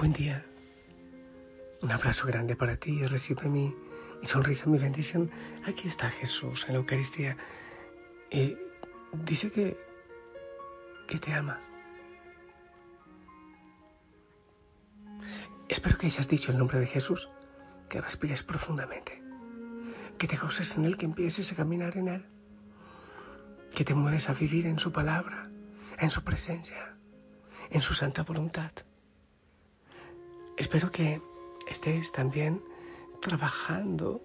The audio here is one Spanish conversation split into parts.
Buen día. Un abrazo grande para ti y recibe mi, mi sonrisa, mi bendición. Aquí está Jesús en la Eucaristía. Y dice que, que te ama. Espero que hayas dicho el nombre de Jesús, que respires profundamente, que te goces en Él, que empieces a caminar en Él, que te mueves a vivir en su palabra, en su presencia, en su santa voluntad. Espero que estés también trabajando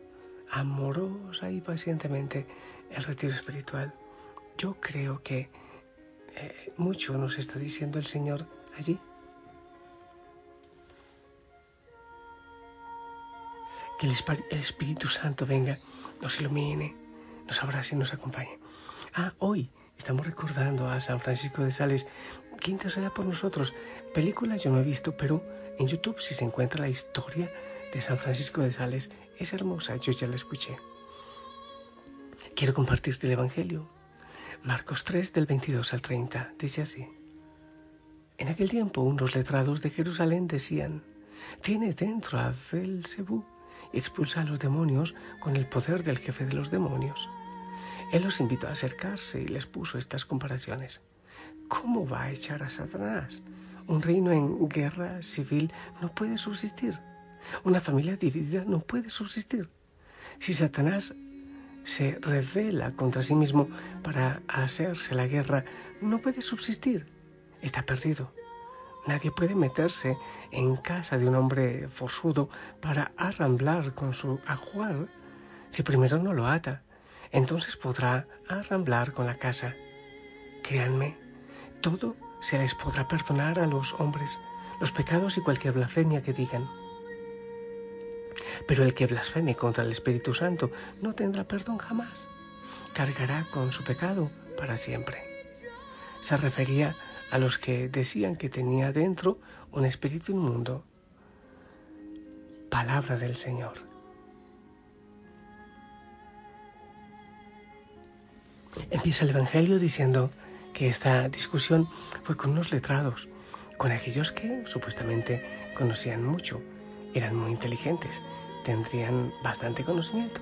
amorosa y pacientemente el retiro espiritual. Yo creo que eh, mucho nos está diciendo el Señor allí. Que el, Espíritu Santo venga, nos ilumine, nos abrace y nos acompañe. Ah, hoy estamos recordando a San Francisco de Sales, que interceda por nosotros. Película yo no he visto, pero en YouTube si se encuentra la historia de San Francisco de Sales. Es hermosa, yo ya la escuché. Quiero compartirte el Evangelio. Marcos 3 del 22 al 30 dice así. En aquel tiempo unos letrados de Jerusalén decían, tiene dentro a Belzebú y expulsa a los demonios con el poder del jefe de los demonios. Él los invitó a acercarse y les puso estas comparaciones. ¿Cómo va a echar a Satanás? Un reino en guerra civil no puede subsistir. Una familia dividida no puede subsistir. Si Satanás se revela contra sí mismo para hacerse la guerra, no puede subsistir. Está perdido. Nadie puede meterse en casa de un hombre forzudo para arramblar con su ajuar si primero no lo ata. Entonces podrá arramblar con la casa. Créanme, todo se les podrá perdonar a los hombres los pecados y cualquier blasfemia que digan. Pero el que blasfeme contra el Espíritu Santo no tendrá perdón jamás. Cargará con su pecado para siempre. Se refería a los que decían que tenía dentro un espíritu inmundo. Palabra del Señor. Empieza el Evangelio diciendo que esta discusión fue con unos letrados, con aquellos que supuestamente conocían mucho, eran muy inteligentes, tendrían bastante conocimiento.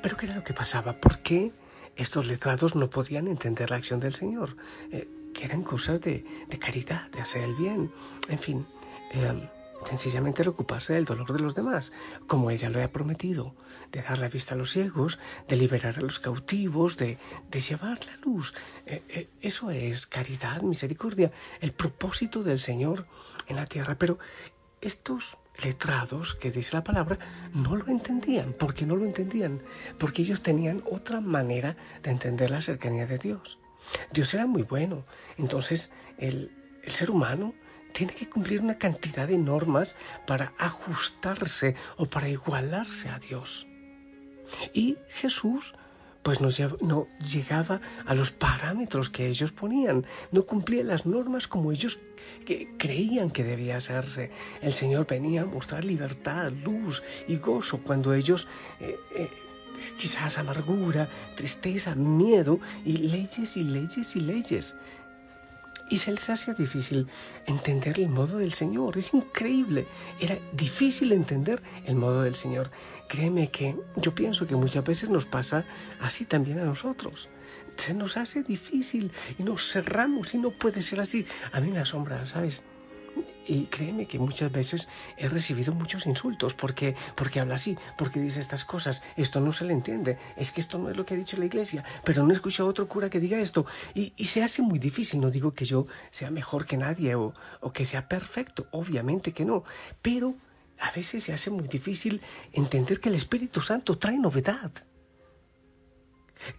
Pero ¿qué era lo que pasaba? ¿Por qué estos letrados no podían entender la acción del Señor? Eh, que eran cosas de, de, caridad, de hacer el bien, en fin. Eh, sencillamente ocuparse del dolor de los demás, como ella lo había prometido, de dar la vista a los ciegos, de liberar a los cautivos, de, de llevar la luz. Eh, eh, eso es caridad, misericordia, el propósito del Señor en la tierra. Pero estos letrados que dice la palabra no lo entendían. ¿Por qué no lo entendían? Porque ellos tenían otra manera de entender la cercanía de Dios. Dios era muy bueno. Entonces el, el ser humano tiene que cumplir una cantidad de normas para ajustarse o para igualarse a Dios. Y Jesús pues no, llegaba a los parámetros que ellos ponían, no cumplía las normas como ellos creían que debía hacerse. El Señor venía a mostrar libertad, luz y gozo cuando ellos eh, eh, quizás amargura, tristeza, miedo y leyes y leyes y leyes y se les hacía difícil entender el modo del Señor. Es increíble. Era difícil entender el modo del Señor. Créeme que yo pienso que muchas veces nos pasa así también a nosotros. Se nos hace difícil y nos cerramos y no puede ser así. A mí me asombra, ¿sabes? Y créeme que muchas veces he recibido muchos insultos. Porque, porque habla así, porque dice estas cosas, esto no se le entiende, es que esto no es lo que ha dicho la iglesia, pero no he escuchado a otro cura que diga esto. Y, se hace muy difícil, no digo que yo sea mejor que nadie o que sea perfecto, obviamente que no, pero a veces se hace muy difícil entender que el Espíritu Santo trae novedad.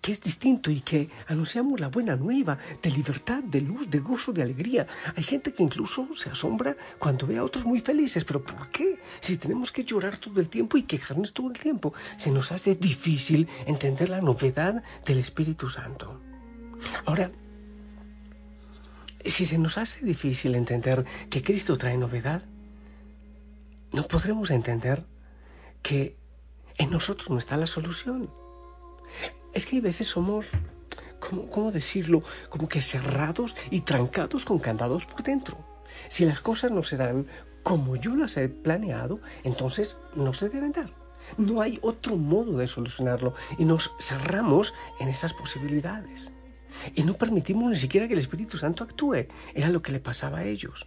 Que es distinto y que anunciamos la buena nueva de libertad, de luz, de gozo, de alegría. Hay gente que incluso se asombra cuando ve a otros muy felices, pero ¿por qué? Si tenemos que llorar todo el tiempo y quejarnos todo el tiempo, se nos hace difícil entender la novedad del Espíritu Santo. Ahora, si se nos hace difícil entender que Cristo trae novedad, no podremos entender que en nosotros no está la solución. Es que hay veces somos, ¿cómo, decirlo? Como que cerrados y trancados con candados por dentro. Si las cosas no se dan como yo las he planeado, entonces no se deben dar. No hay otro modo de solucionarlo y nos cerramos en esas posibilidades. Y no permitimos ni siquiera que el Espíritu Santo actúe. Era lo que le pasaba a ellos.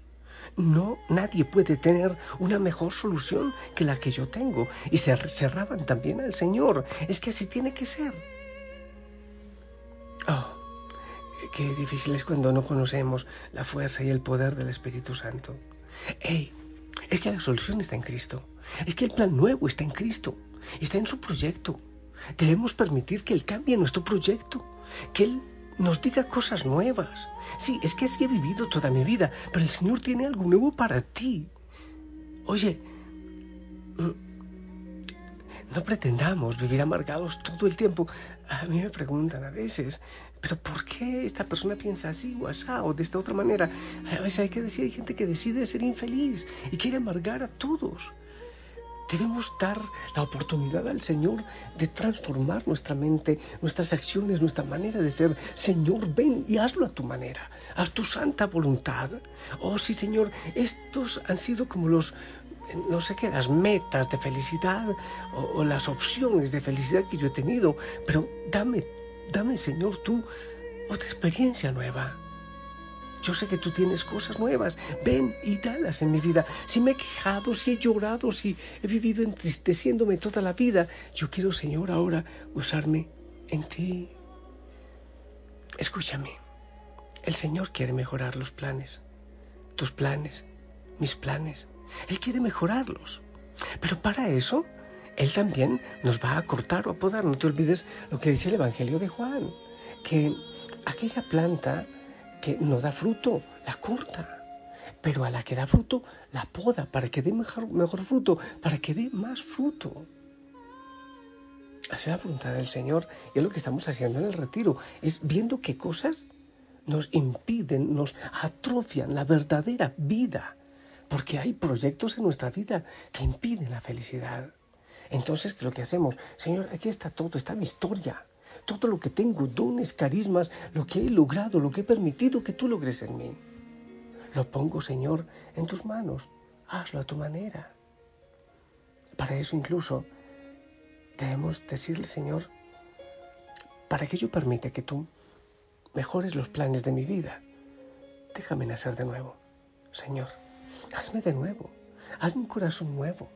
No, nadie puede tener una mejor solución que la que yo tengo. Y se cerraban también al Señor. Es que así tiene que ser. Qué difícil es cuando no conocemos la fuerza y el poder del Espíritu Santo. ¡Ey! Es que la solución está en Cristo. Es que el plan nuevo está en Cristo. Está en su proyecto. Debemos permitir que Él cambie nuestro proyecto. Que Él nos diga cosas nuevas. Sí, es que así he vivido toda mi vida, pero el Señor tiene algo nuevo para ti. Oye, no pretendamos vivir amargados todo el tiempo. A mí me preguntan a veces, pero ¿por qué esta persona piensa así o así o de esta otra manera? A veces hay que decir, hay gente que decide ser infeliz y quiere amargar a todos. Debemos dar la oportunidad al Señor de transformar nuestra mente, nuestras acciones, nuestra manera de ser. Señor, ven y hazlo a tu manera. Haz tu santa voluntad. Oh sí, Señor, estos han sido como los, no sé qué, las metas de felicidad o, las opciones de felicidad que yo he tenido. Pero dame, dame, Señor, tú otra experiencia nueva. Yo sé que tú tienes cosas nuevas. Ven y dalas en mi vida. Si me he quejado, si he llorado, si he vivido entristeciéndome toda la vida, yo quiero, Señor, ahora gozarme en ti. Escúchame. El Señor quiere mejorar los planes. Tus planes, mis planes. Él quiere mejorarlos. Pero para eso, Él también nos va a cortar o a podar. No te olvides lo que dice el Evangelio de Juan. Que aquella planta que no da fruto, la corta. Pero a la que da fruto, la poda para que dé mejor, mejor fruto, para que dé más fruto. Hacer la voluntad del Señor y es lo que estamos haciendo en el retiro. Es viendo qué cosas nos impiden, nos atrofian la verdadera vida. Porque hay proyectos en nuestra vida que impiden la felicidad. Entonces, ¿qué lo que hacemos? Señor, aquí está todo, está mi historia todo lo que tengo, dones, carismas, lo que he logrado, lo que he permitido que tú logres en mí. Lo pongo, Señor, en tus manos. Hazlo a tu manera. Para eso incluso debemos decirle, Señor, para que yo permita que tú mejores los planes de mi vida, déjame nacer de nuevo. Señor, hazme de nuevo, hazme un corazón nuevo,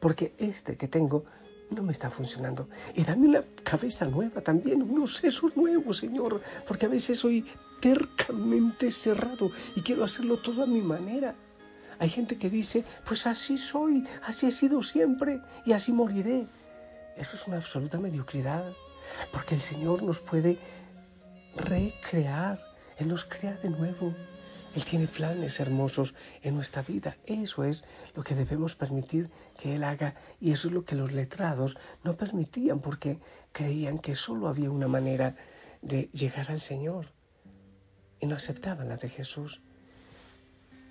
porque este que tengo no me está funcionando. Y dame una cabeza nueva también, unos sesos nuevos, Señor, porque a veces soy tercamente cerrado y quiero hacerlo todo a mi manera. Hay gente que dice, pues así soy, así he sido siempre y así moriré. Eso es una absoluta mediocridad, porque el Señor nos puede recrear, Él nos crea de nuevo. Él tiene planes hermosos en nuestra vida. Eso es lo que debemos permitir que Él haga y eso es lo que los letrados no permitían porque creían que solo había una manera de llegar al Señor y no aceptaban la de Jesús.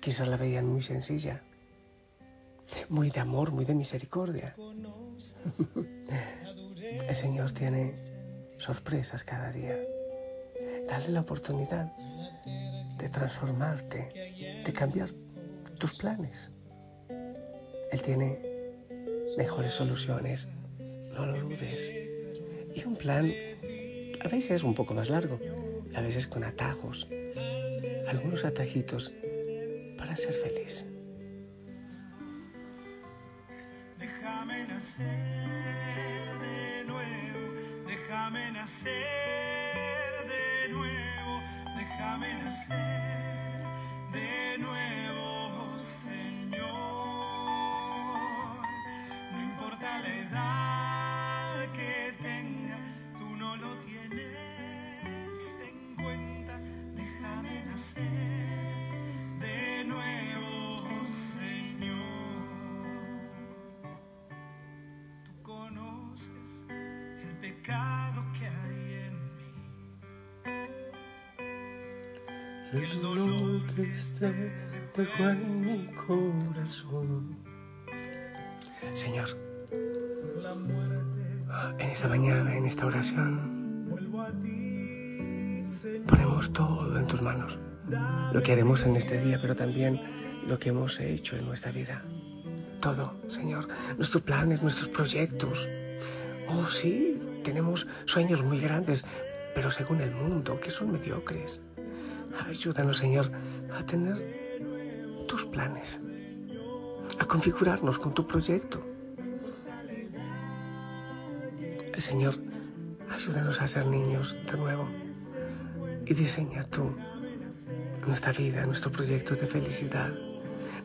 Quizás la veían muy sencilla, muy de amor, muy de misericordia. El Señor tiene sorpresas cada día. Dale la oportunidad de transformarte, de cambiar tus planes. Él tiene mejores soluciones, no lo dudes. Y un plan a veces es un poco más largo, a veces con atajos, algunos atajitos para ser feliz. Déjame nacer de nuevo, déjame nacer déjame el dolor que está dejó en mi corazón. Señor, en esta mañana, en esta oración, ponemos todo en tus manos. Lo que haremos en este día, pero también lo que hemos hecho en nuestra vida. Todo, Señor, nuestros planes, nuestros proyectos. Oh, sí, tenemos sueños muy grandes, pero según el mundo, que son mediocres. Ayúdanos, Señor, a tener tus planes, a configurarnos con tu proyecto. Señor, ayúdanos a ser niños de nuevo y diseña tú nuestra vida, nuestro proyecto de felicidad,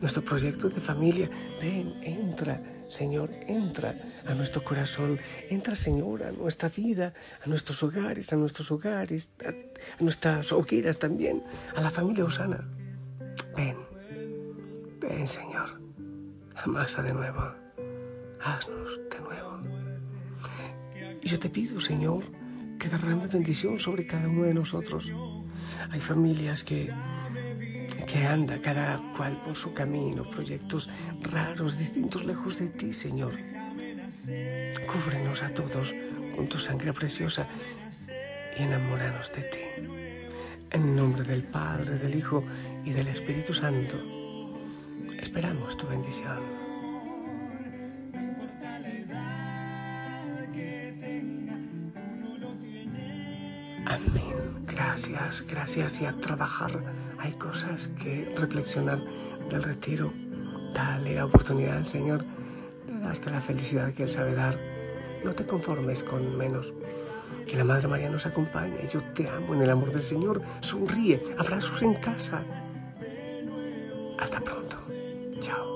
nuestro proyecto de familia. Ven, entra, Señor, entra a nuestro corazón, entra, Señor, a nuestra vida, a nuestros hogares, a nuestros hogares, a, nuestras hogueras también, a la familia Osana. Ven, ven, Señor, amasa de nuevo, haznos de nuevo. Y yo te pido, Señor, que derrame bendición sobre cada uno de nosotros. Hay familias que, que anda cada cual por su camino, proyectos raros, distintos, lejos de ti, Señor. Cúbrenos a todos con tu sangre preciosa y enamóranos de ti. En nombre del Padre, del Hijo y del Espíritu Santo, esperamos tu bendición. Amén. Gracias, gracias y a trabajar. Hay cosas que reflexionar del retiro. Dale la oportunidad al Señor de darte la felicidad que Él sabe dar. No te conformes con menos. Que la Madre María nos acompañe. Yo te amo en el amor del Señor. Sonríe. Abrazos en casa. Hasta pronto. Chao.